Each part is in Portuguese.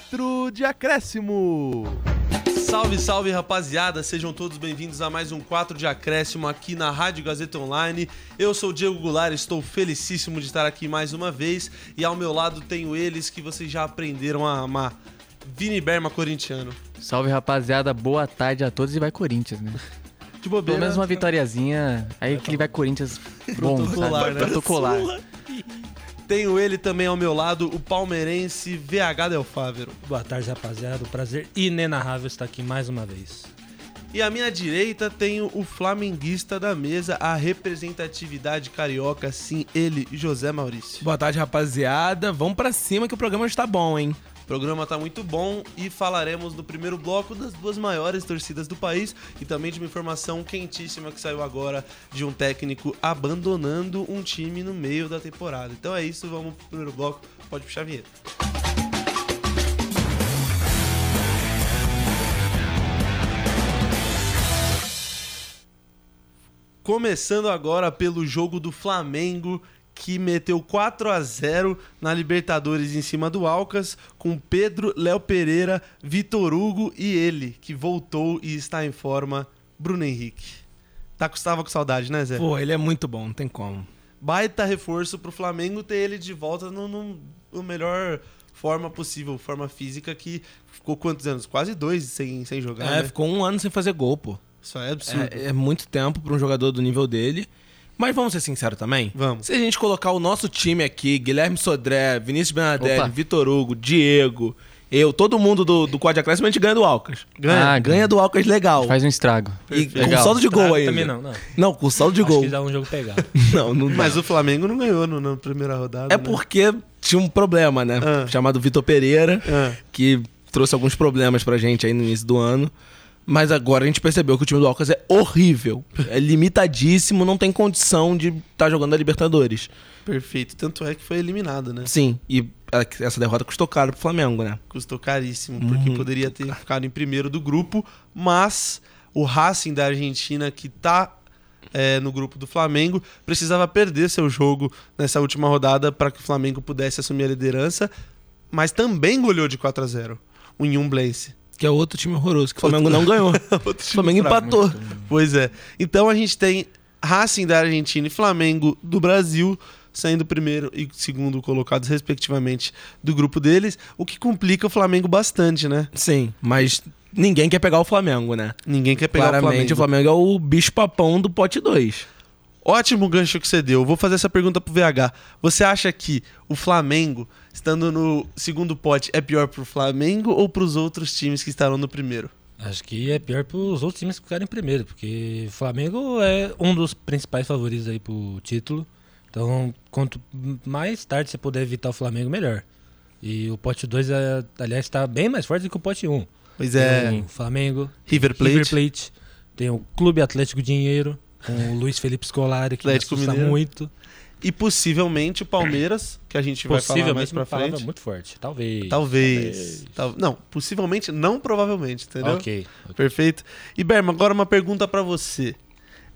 4 de acréscimo. Salve, salve rapaziada, sejam todos bem-vindos a mais um 4 de acréscimo aqui na Rádio Gazeta Online. Eu sou o Diego Goulart, estou felicíssimo de estar aqui mais uma vez e ao meu lado tenho eles que vocês já aprenderam a amar. Vini Berma, corintiano. Salve rapaziada, boa tarde a todos e vai Corinthians, né? De bobeira. Pelo menos uma vitoriazinha, aí aquele vai Corinthians bom, Protocolar, sabe? né? Protocolar. Tenho ele também ao meu lado, o palmeirense VH Del Fávero. Boa tarde, rapaziada. Um prazer inenarrável estar aqui mais uma vez. E à minha direita tenho o flamenguista da mesa, a representatividade carioca, sim, ele, José Maurício. Boa tarde, rapaziada. Vamos pra cima que o programa está bom, hein? O programa tá muito bom e falaremos no primeiro bloco das duas maiores torcidas do país e também de uma informação quentíssima que saiu agora de um técnico abandonando um time no meio da temporada. Então é isso, vamos pro primeiro bloco. Pode puxar a vinheta. Começando agora pelo jogo do Flamengo, que meteu 4 a 0 na Libertadores em cima do Alcas, com Pedro, Léo Pereira, Vitor Hugo e ele, que voltou e está em forma, Bruno Henrique. Tá, tava com saudade, né, Zé? Pô, ele é muito bom, não tem como. Baita reforço pro Flamengo ter ele de volta no, no, no melhor forma possível, forma física, que ficou quantos anos? Quase dois sem, sem jogar, É, né? ficou um ano sem fazer gol, pô. Isso é absurdo. É, é muito tempo pra um jogador do nível dele. Mas vamos ser sinceros também? Vamos. Se a gente colocar o nosso time aqui, Guilherme Sodré, Vinícius Benadelli, Opa. Vitor Hugo, Diego, eu, todo mundo do, do quadro de acréscimo, a gente ganha do Alcas. Ganha. Ah, Ganha do Alcas legal. Faz um estrago. E com Legal. saldo de gol ainda. Também não, não. Não, com saldo de Acho gol. que dá um jogo pegado. Não, não dá. Mas o Flamengo não ganhou no- na primeira rodada. É né? porque tinha um problema, né? Ah. Chamado Vitor Pereira, Ah. que trouxe alguns problemas pra gente aí no início do ano. Mas agora a gente percebeu que o time do Alcas é horrível. É limitadíssimo, não tem condição de estar jogando a Libertadores. Perfeito. Tanto é que foi eliminado, né? Sim, e essa derrota custou caro pro Flamengo, né? Custou caríssimo, porque poderia ter ficado em primeiro do grupo, mas o Racing da Argentina, que tá é, no grupo do Flamengo, precisava perder seu jogo nessa última rodada para que o Flamengo pudesse assumir a liderança, mas também goleou de 4 a 0 o Inhumblense. Que é outro time horroroso, que o Flamengo não ganhou. O Flamengo empatou. Pois é. Então a gente tem Racing da Argentina e Flamengo do Brasil saindo primeiro e segundo colocados, respectivamente, do grupo deles, o que complica o Flamengo bastante, né? Sim, mas ninguém quer pegar o Flamengo, né? Ninguém quer pegar Claramente o Flamengo. o Flamengo é o bicho papão do pote 2. Ótimo gancho que você deu. Vou fazer essa pergunta pro VH. Você acha que o Flamengo, estando no segundo pote, é pior pro Flamengo ou pros outros times que estarão no primeiro? Acho que é pior pros outros times que ficarem em primeiro, porque o Flamengo é um dos principais favoritos aí pro título. Então, quanto mais tarde você puder evitar o Flamengo, melhor. E o pote 2, é, aliás, está bem mais forte do que o pote 1. Um. Pois é. Tem o Flamengo, River Plate. River Plate, tem o Clube Atlético Dinheiro, com o Luiz Felipe Scolari, que me Atlético assusta Mineiro. muito. E possivelmente o Palmeiras, que a gente vai falar mais pra frente. muito forte. Talvez. Talvez. Tal- Não, possivelmente, não provavelmente, entendeu? Ok. Perfeito. E Berma, agora uma pergunta pra você.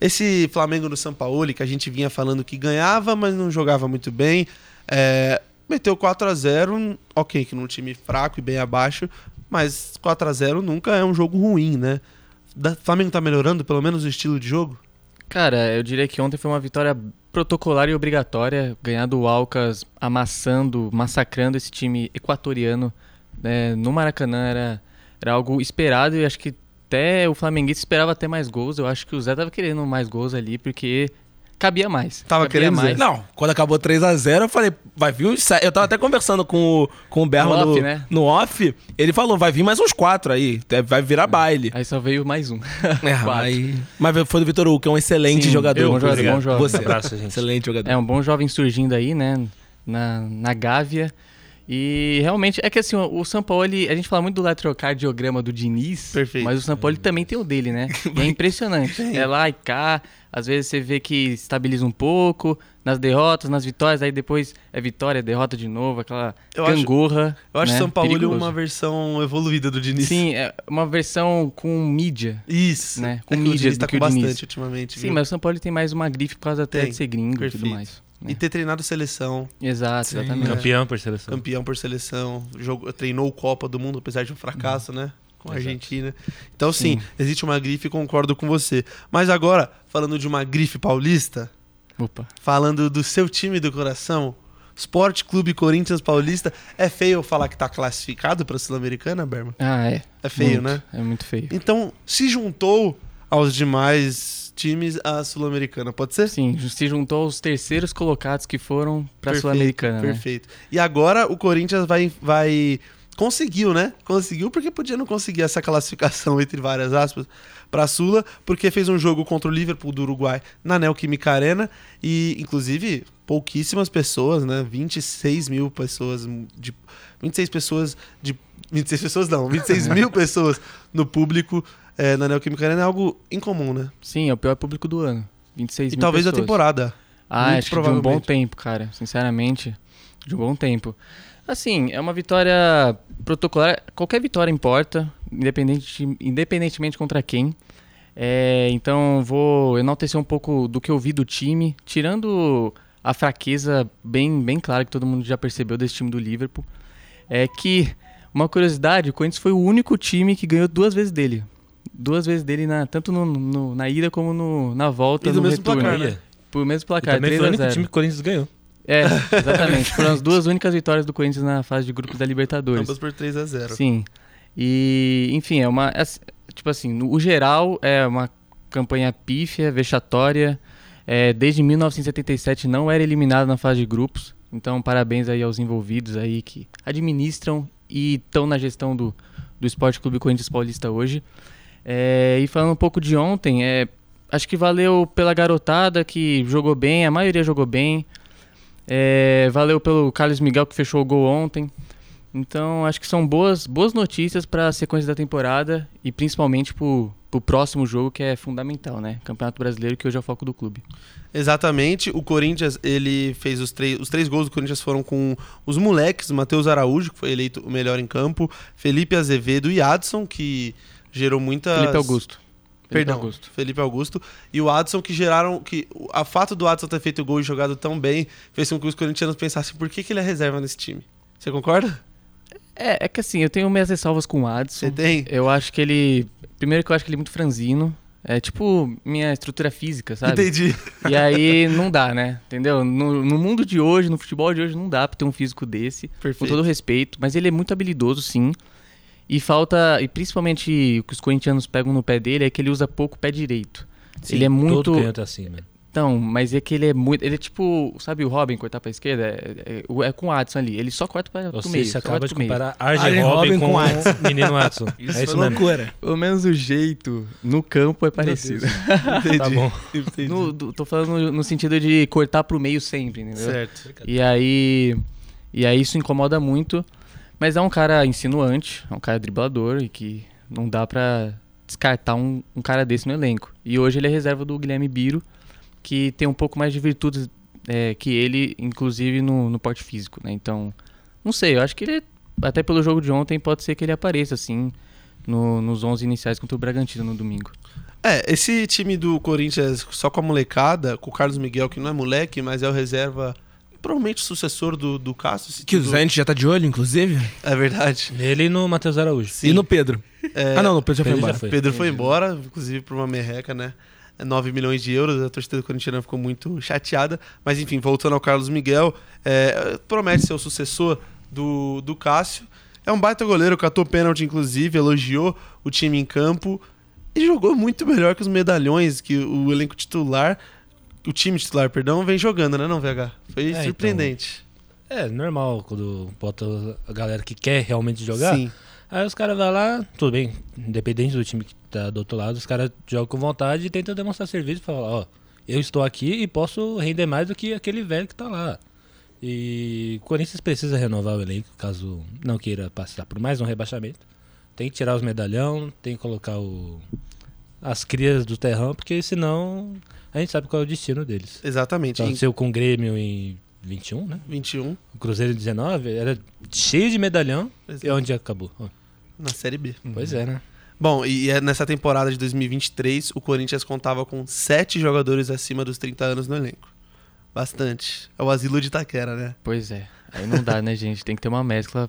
Esse Flamengo do São Paulo, que a gente vinha falando que ganhava, mas não jogava muito bem, é, meteu 4 a 0 ok, que num time fraco e bem abaixo, mas 4 a 0 nunca é um jogo ruim, né? O Flamengo tá melhorando, pelo menos, o estilo de jogo? Cara, eu diria que ontem foi uma vitória protocolar e obrigatória. Ganhar do Alcas amassando, massacrando esse time equatoriano né, no Maracanã era, era algo esperado e acho que até o Flamenguista esperava até mais gols. Eu acho que o Zé tava querendo mais gols ali porque cabia mais. Tava cabia querendo, mais. Não, quando acabou 3x0, eu falei, vai vir uns. se- Eu tava até conversando com o, com o Berman No no, off, né? no off. Ele falou, vai vir mais uns quatro aí. te- Vai virar baile. Aí só veio mais um. É, aí- mas foi do Vitor Hugo, que é um excelente Sim, jogador. eu- bom jogador, inclusive. bom jovem. Você, Abraço, gente. excelente jogador. É um bom jovem surgindo aí, né? Na, na Gávea. E realmente, é que assim, o São Paulo, a gente fala muito do eletrocardiograma do Diniz, Perfeito. mas o São Paulo também tem o dele, né? E é impressionante. É lá e cá, às vezes você vê que estabiliza um pouco, nas derrotas, nas vitórias, aí depois é vitória, é derrota de novo, aquela Eu acho- gangorra. Eu acho né? São Paulo Perigoso. uma versão evoluída do Diniz. Sim, é uma versão com mídia. Isso. Né, É com que o mídia Diniz tá que com bastante ultimamente. Sim, viu? mas o São Paulo tem mais uma grife por causa até Tem, de ser gringo e perfeito. tudo mais. Né? E ter treinado seleção, Exato, Sim. exatamente. Campeão por seleção. campeão por seleção, jogou, treinou Copa do Mundo, apesar de um fracasso, né? Com a. Argentina. Então, sim, Sim. existe uma grife e concordo com você. Mas agora, falando de uma grife paulista, Opa. falando do seu time do coração, Esporte Clube Corinthians Paulista, é feio eu falar que tá classificado pra Sul-Americana, Berman? Ah, é. É feio, Muito, né? É muito feio. Então, se juntou aos demais times a Sul-Americana, pode ser? Sim, se juntou aos terceiros colocados que foram pra Perfeito, Sul-Americana, né? Perfeito. E agora o Corinthians vai, vai. Conseguiu, né? Conseguiu porque podia não conseguir essa classificação, entre várias aspas, pra Sula, porque fez um jogo contra o Liverpool do Uruguai na Neoquímica Arena e, inclusive, pouquíssimas pessoas, né? 26 mil pessoas de. 26 pessoas de. 26 pessoas não, 26 mil pessoas no público eh, na Neoquímica Arena é algo incomum, né? Sim, é o pior público do ano. 26 E mil talvez da pessoas. temporada. Ah, Muito acho que de um bom tempo, cara. Sinceramente, de um bom tempo. Assim, é uma vitória protocolar. Qualquer vitória importa, independente, independentemente contra quem. É, então, vou enaltecer um pouco do que eu vi do time, tirando a fraqueza bem, bem clara que todo mundo já percebeu desse time do Liverpool. É que, uma curiosidade, o Corinthians foi o único time que ganhou duas vezes dele. Duas vezes dele, na, tanto no- no- na ida como no- na volta, E do no mesmo retorno. placar, né? Por mesmo E placar, também 3 foi o a único 0. time que o Corinthians ganhou. É, exatamente. Foram as duas únicas vitórias do Corinthians na fase de grupos da Libertadores. Ambas por 3 a 0 Sim. E, enfim, é uma. é- tipo assim, no o geral é uma campanha pífia, vexatória. É, desde 1977 não era eliminado na fase de grupos. Então, parabéns aí aos envolvidos aí que administram e estão na gestão do, do Esporte Clube Corinthians Paulista hoje. É, e falando um pouco de ontem, é, acho que valeu pela garotada que jogou bem, a maioria jogou bem. É, valeu pelo Carlos Miguel que fechou o gol ontem. Então, acho que são boas, boas notícias para a sequência da temporada e principalmente para o próximo jogo que é fundamental, né? Campeonato Brasileiro, que hoje é o foco do clube. Exatamente. O Corinthians, ele fez os três. Os três gols do Corinthians foram com os moleques, Matheus Araújo, que foi eleito o melhor em campo, Felipe Azevedo e Adson, que gerou muita. Felipe Augusto. Felipe Perdão, Augusto. Felipe Augusto. E o Adson que geraram. que A fato do Adson ter feito o gol e jogado tão bem fez com que os corintianos pensassem por que, que ele é reserva nesse time. Você concorda? É, é que assim, eu tenho minhas ressalvas com o Adson. Você tem? Eu acho que ele. Primeiro que eu acho que ele é muito franzino. É tipo minha estrutura física, sabe? Entendi. E aí não dá, né? Entendeu? No, no mundo de hoje, no futebol de hoje, não dá pra ter um físico desse. Com Perfeito. todo respeito. Mas ele é muito habilidoso, sim. E falta. E principalmente o que os corintianos pegam no pé dele é que ele usa pouco o pé direito. ele é muito. Todo canto é assim, mano. Então, mas é que ele é muito. Ele é tipo. Sabe o Robin cortar pra esquerda? É, é- é com o Adson ali. Ele só corta pra, pro Você meio. se só acaba de comparar Arjen Robin Robin com com o Adson. menino Watson. Isso é isso foi mesmo. loucura. Pelo menos o jeito no campo é parecido. Entendi. Tá bom. Entendi. No- do- tô falando no sentido de cortar pro meio sempre, entendeu? Certo. E aí. E aí isso incomoda muito. Mas é um cara insinuante, é um cara driblador e que não dá pra descartar um, um cara desse no elenco. E hoje ele é reserva do Guilherme Biro, que tem um pouco mais de virtudes é, que ele, inclusive no, no porte físico, né? Então, não sei, eu acho que ele, até pelo jogo de ontem, pode ser que ele apareça, assim, no- nos 11 iniciais contra o Bragantino no domingo. É, esse time do Corinthians só com a molecada, com o Carlos Miguel, que não é moleque, mas é o reserva, provavelmente o sucessor do, do Cássio. Que o time do- Zé já tá de olho, inclusive. É verdade. Ele e no Matheus Araújo. Sim. E no Pedro. É, Ah, não, no Pedro já foi Pedro já embora. foi. Pedro foi embora, inclusive por uma merreca, né? 9 milhões de euros, a torcida corintiana ficou muito chateada. Mas enfim, voltando ao Carlos Miguel, é, promete ser o sucessor do, do Cássio. É um baita goleiro, catou pênalti, inclusive, elogiou o time em campo e jogou muito melhor que os medalhões que o elenco titular, o time titular, perdão, vem jogando, né, não, VH? Foi então. surpreendente. É, normal quando bota a galera que quer realmente jogar. Sim. Aí os caras vão lá, tudo bem, independente do time que tá do outro lado, os caras jogam com vontade e tentam demonstrar serviço pra falar, ó, eu estou aqui e posso render mais do que aquele velho que tá lá. E o Corinthians precisa renovar o elenco, caso não queira passar por mais um rebaixamento. Tem que tirar os medalhão, tem que colocar o, as crias do terrão, porque senão a gente sabe qual é o destino deles. Exatamente. Em Aconteceu com o Grêmio em 21, né? 21, O Cruzeiro em 19 era cheio de medalhão. E onde acabou? Na Série B. Pois é, né? Bom, e é nessa temporada de 2023, o Corinthians contava com sete jogadores acima dos 30 anos no elenco. Bastante. É o asilo de Itaquera, né? Pois é. Aí não dá, né, gente? Tem que ter uma mescla,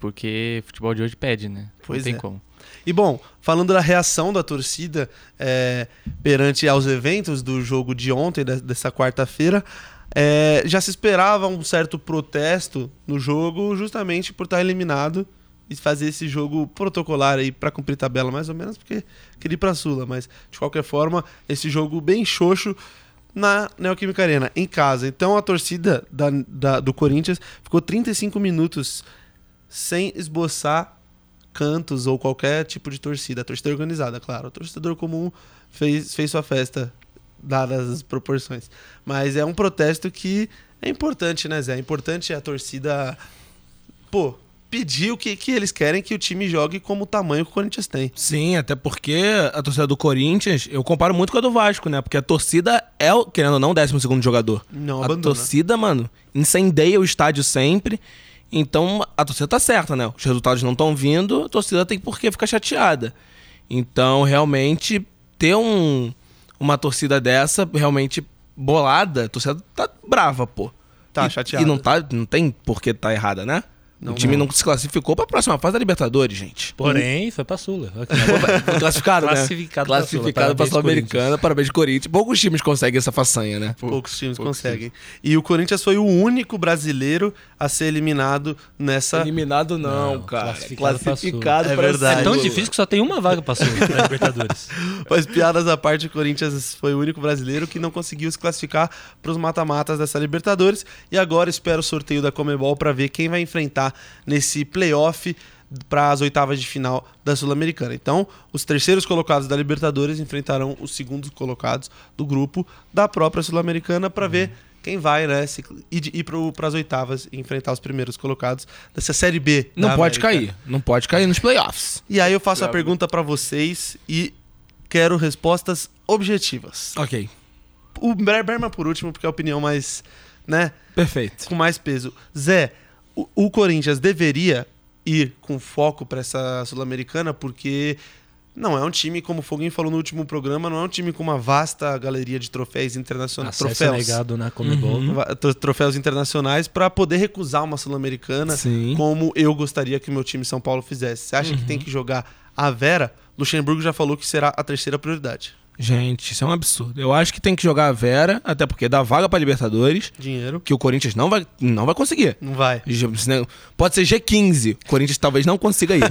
porque futebol de hoje pede, né? Pois não tem é. como. E bom, falando da reação da torcida é, perante aos eventos do jogo de ontem, de- dessa quarta-feira, é, já se esperava um certo protesto no jogo, justamente por estar eliminado e fazer esse jogo protocolar aí para cumprir tabela, mais ou menos, porque queria ir pra Sula, mas de qualquer forma, esse jogo bem xoxo na Neoquímica Arena, em casa. Então a torcida da- da- do Corinthians ficou 35 minutos sem esboçar cantos ou qualquer tipo de torcida. A torcida organizada, claro. O torcedor comum fez, fez sua festa, dadas as proporções. Mas é um protesto que é importante, né, Zé? É importante a torcida, pô, pedir o que, que eles querem que o time jogue como o tamanho que o Corinthians tem. Sim, até porque a torcida do Corinthians, eu comparo muito com a do Vasco, né? Porque a torcida é, o- querendo ou não, o 12 segundo jogador. Não a abandona. torcida, mano, incendeia o estádio sempre. Então, a torcida tá certa, né? Os resultados não estão vindo, a torcida tem por que ficar chateada. Então, realmente, ter um, uma torcida dessa, realmente bolada, a torcida tá brava, pô. Tá e, chateada. E não, tá, não tem por que tá errada, né? Não, o time não. não. se classificou pra próxima fase da Libertadores, gente. Porém, foi pra Sula. Foi classificado, né? Classificado pra Sula. Classificado pra Parabéns, Sul-Americana. Parabéns, Corinthians. Poucos times conseguem essa façanha, né? Poucos times poucos conseguem. E o Corinthians foi o único brasileiro a ser eliminado nessa. Eliminado não, Não, cara. classificado pra Classificado Sul. É verdade. É tão difícil que só tem uma vaga pra Sula na Libertadores. Mas piadas à parte, o Corinthians foi o único brasileiro que não conseguiu se classificar para os mata-matas dessa Libertadores. E agora espera o sorteio da Comebol para ver quem vai enfrentar nesse playoff para as oitavas de final da Sul-Americana. Então, os terceiros colocados da Libertadores enfrentarão os segundos colocados do grupo da própria Sul-Americana para ver quem vai, né, se, ir, ir para as oitavas e enfrentar os primeiros colocados dessa Série B. Não da pode América. cair. Não pode cair nos playoffs. E aí eu faço a Bravo. pergunta para vocês e quero respostas objetivas. Ok. O Ber- Berman por último, porque é a opinião mais, né, Perfeito. com mais peso. Zé, o, o Corinthians deveria ir com foco para essa Sul-Americana, porque não é um time, como o Foguinho falou no último programa, não é um time com uma vasta galeria de troféus internacionais. Troféus. negado na Comebol. Uhum. Troféus internacionais para poder recusar uma Sul-Americana como eu gostaria que o meu time São Paulo fizesse. Você acha que tem que jogar a Vera? Luxemburgo já falou que será a terceira prioridade. Gente, isso é um absurdo. Eu acho que tem que jogar a Vera, até porque dá vaga pra Libertadores, Dinheiro. que o Corinthians não vai, não vai conseguir. Não vai. Pode ser G15. O Corinthians talvez não consiga ir.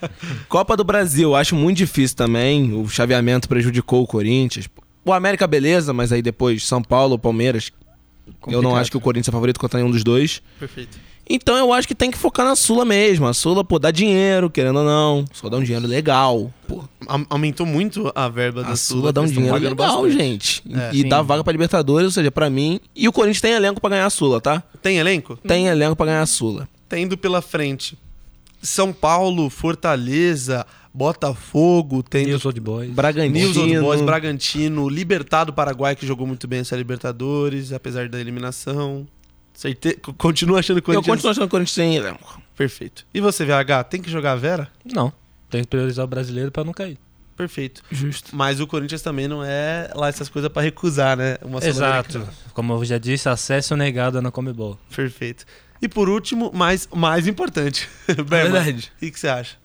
Copa do Brasil, acho muito difícil também. O chaveamento prejudicou o Corinthians. O América, beleza, mas aí depois São Paulo, Palmeiras. Eu não Complicado. acho que o Corinthians é favorito contra nenhum dos dois. Perfeito. Então eu acho que tem que focar na Sula mesmo. A Sula, pô, dá dinheiro, querendo ou não. Só dá um dinheiro legal. Pô, Aumentou muito a verba da a Sula dá um dinheiro legal, bastante. gente. É. e Sim. dá vaga pra Libertadores, ou seja, pra mim. E o Corinthians tem elenco pra ganhar a Sula, tá? Tem elenco? Tem elenco pra ganhar a Sula. Tendo pela frente São Paulo, Fortaleza, Botafogo, tem News Old Boys. Bragantino. News Old Boys, Bragantino, Libertado Paraguai, que jogou muito bem essa Libertadores, apesar da eliminação. Certe... Continua achando que o Eu Corinthians... continuo achando que o Corinthians tem elenco. Perfeito. E você, VH, tem que jogar a Vera? Não. Tem que priorizar o brasileiro pra não cair. Perfeito. Justo. Mas o Corinthians também não é lá essas coisas pra recusar, né? Uma Sul-Americana. Como eu já disse, acesso negado na Comebol. Perfeito. E por último, mas mais importante. É Berman, verdade. O que, que você acha?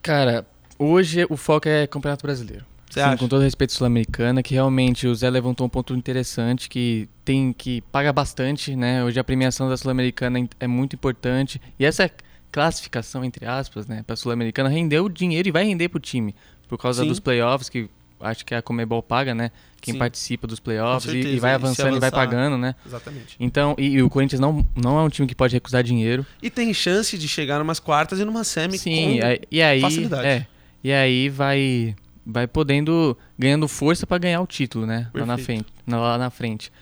Cara, hoje o foco é Campeonato Brasileiro. Você Sim, acha? com todo respeito Sul-Americana, que realmente o Zé levantou um ponto interessante que tem que paga bastante, né? Hoje a premiação da Sul-Americana é- é muito importante e essa classificação entre aspas, né, para Sul-Americana rendeu dinheiro e vai render pro time por causa Sim. dos playoffs que acho que a Comebol paga, né? Quem Sim. participa dos playoffs e- e, vai avançando e vai pagando, né? Exatamente. Então, e, e o Corinthians não, não é um time que pode recusar dinheiro. E tem chance de chegar numas quartas e numa semi Sim, com... e aí, facilidade. é, e aí vai vai podendo ganhando força pra ganhar o título, né? Lá na frente, lá na frente.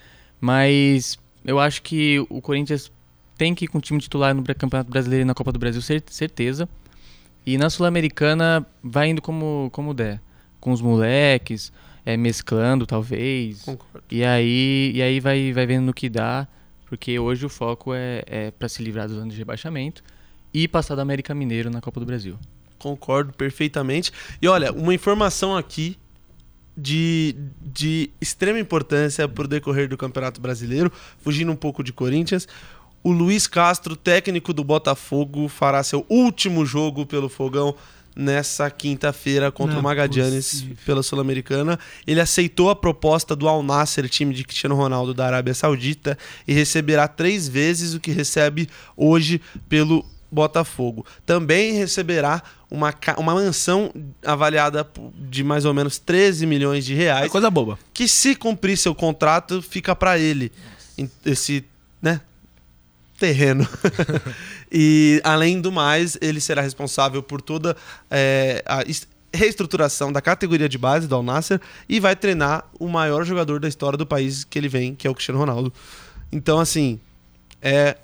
Mas eu acho que o Corinthians tem que ir com o time titular no Campeonato Brasileiro e na Copa do Brasil, cer- certeza. E na Sul-Americana vai indo como como der, com os moleques, é, mesclando talvez. Concordo. E aí, e aí vai, vai vendo no que dá, porque hoje o foco é, é para se livrar dos anos de rebaixamento e passar do América Mineiro na Copa do Brasil. Concordo perfeitamente. E olha, uma informação aqui de, de extrema importância pro decorrer do Campeonato Brasileiro, fugindo um pouco de Corinthians. O Luiz Castro, técnico do Botafogo, fará seu último jogo pelo Fogão nessa quinta-feira contra Não o é Magadianes possível. pela Sul-Americana. Ele aceitou a proposta do Al Nasser, time de Cristiano Ronaldo da Arábia Saudita, e receberá três vezes o que recebe hoje pelo Botafogo. Também receberá uma, uma mansão avaliada de mais ou menos 13 milhões de É reais, coisa boba. que se cumprir seu contrato, fica para ele. Em- Esse, né? Terreno. e, além do mais, ele será responsável por toda é, a es- reestruturação da categoria de base do Al Nasser e vai treinar o maior jogador da história do país que ele vem, que é o Cristiano Ronaldo. Então, assim, é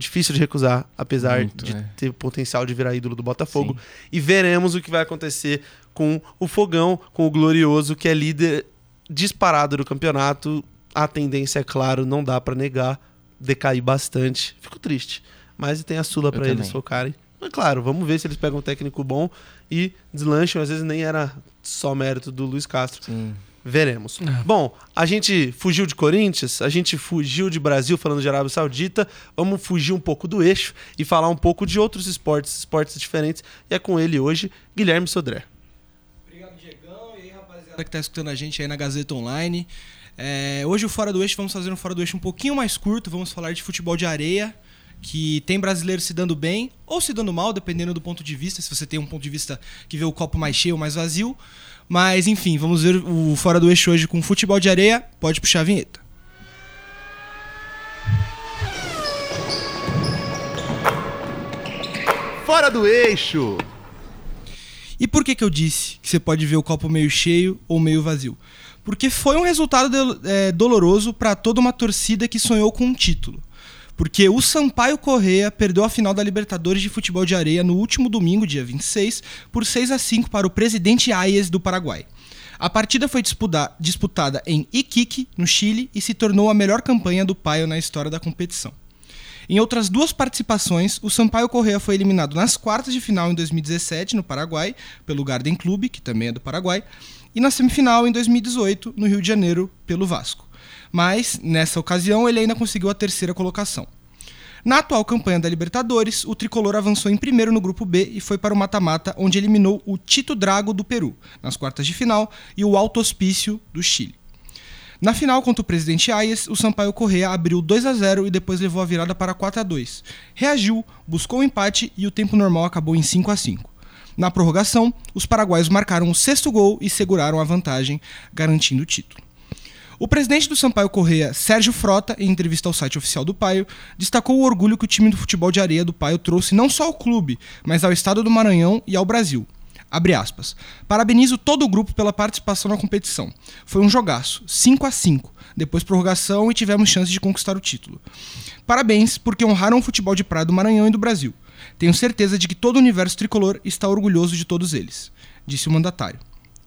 difícil de recusar, apesar Muito, de é. ter potencial de virar ídolo do Botafogo. Sim. E veremos o que vai acontecer com o Fogão, com o Glorioso, que é líder disparado do campeonato. A tendência, é claro, não dá pra negar, decair bastante. Fico triste. Mas tem a Sula Eu eles focarem. Mas claro, vamos ver se eles pegam um técnico bom e deslancham. Às vezes nem era só mérito do Luiz Castro. Sim. Veremos. Bom, a gente fugiu de Corinthians, a gente fugiu de Brasil falando de Arábia Saudita. Vamos fugir um pouco do eixo e falar um pouco de outros esportes, esportes diferentes. E é com ele hoje, Guilherme Sodré. Obrigado, Diegão. E aí, rapaziada que tá escutando a gente aí na Gazeta Online. É, hoje o Fora do Eixo, vamos fazer um Fora do Eixo um pouquinho mais curto. Vamos falar de futebol de areia, que tem brasileiro se dando bem ou se dando mal, dependendo do ponto de vista. Se você tem um ponto de vista que vê o copo mais cheio ou mais vazio. Mas, enfim, vamos ver o Fora do Eixo hoje com futebol de areia. Pode puxar a vinheta. Fora do eixo! E por que, que eu disse que você pode ver o copo meio cheio ou meio vazio? Porque foi um resultado del- é, doloroso para toda uma torcida que sonhou com um título. Porque o Sampaio Correa perdeu a final da Libertadores de Futebol de Areia no último domingo, dia 26, por 6 a 5 para o presidente Ayes do Paraguai. A partida foi disputa- disputada em Iquique, no Chile, e se tornou a melhor campanha do Paio na história da competição. Em outras duas participações, o Sampaio Correa foi eliminado nas quartas de final em 2017 no Paraguai, pelo Garden Clube, que também é do Paraguai, e na semifinal em 2018 no Rio de Janeiro, pelo Vasco. Mas, nessa ocasião, ele ainda conseguiu a terceira colocação. Na atual campanha da Libertadores, o tricolor avançou em primeiro no grupo B e foi para o mata-mata, onde eliminou o Tito Drago do Peru, nas quartas de final, e o Alto Hospício do Chile. Na final contra o presidente Ayes, o Sampaio Correa abriu 2 a 0 e depois levou a virada para 4 a 2. Reagiu, buscou o empate e o tempo normal acabou em 5 a 5. Na prorrogação, os paraguaios marcaram o sexto gol e seguraram a vantagem, garantindo o título. O presidente do Sampaio Correia, Sérgio Frota, em entrevista ao site oficial do Paio, destacou o orgulho que o time do futebol de areia do Paio trouxe não só ao clube, mas ao estado do Maranhão e ao Brasil. Abre aspas. Parabenizo todo o grupo pela participação na competição. Foi um jogaço, 5 a 5 depois prorrogação e tivemos chance de conquistar o título. Parabéns, porque honraram o futebol de praia do Maranhão e do Brasil. Tenho certeza de que todo o universo tricolor está orgulhoso de todos eles, disse o mandatário.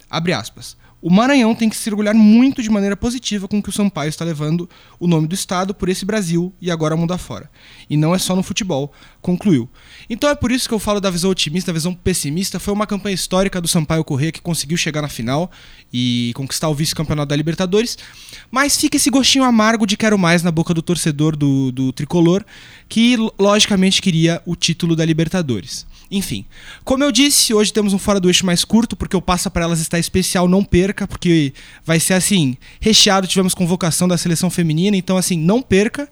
Abre aspas. O Maranhão tem que se orgulhar muito de maneira positiva com que o Sampaio está levando o nome do estado por esse Brasil e agora mundo afora. E não é só no futebol, concluiu. Então é por isso que eu falo da visão otimista, da visão pessimista. Foi uma campanha histórica do Sampaio Corrêa que conseguiu chegar na final e conquistar o vice-campeonato da Libertadores. Mas fica esse gostinho amargo de quero mais na boca do torcedor do, do tricolor, que logicamente queria o título da Libertadores. Enfim, como eu disse, hoje temos um Fora do Eixo mais curto, porque o Passa para Elas está especial, não perca, porque vai ser assim, recheado, tivemos convocação da seleção feminina, então assim, não perca.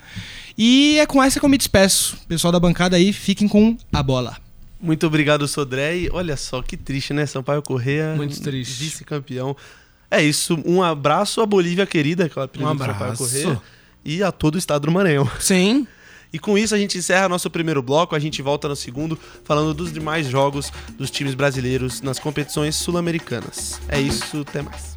E é com essa que eu me despeço. Pessoal da bancada aí, fiquem com a bola. Muito obrigado, Sodré. E olha só, que triste, né? Sampaio Correia, Muito triste. vice-campeão. É isso. Um abraço à Bolívia querida, aquela apelido Um do Sampaio abraço. Correia. E a todo o estado do Maranhão. Sim. E com isso a gente encerra nosso primeiro bloco. A gente volta no segundo, falando dos demais jogos dos times brasileiros nas competições sul-americanas. É isso, até mais.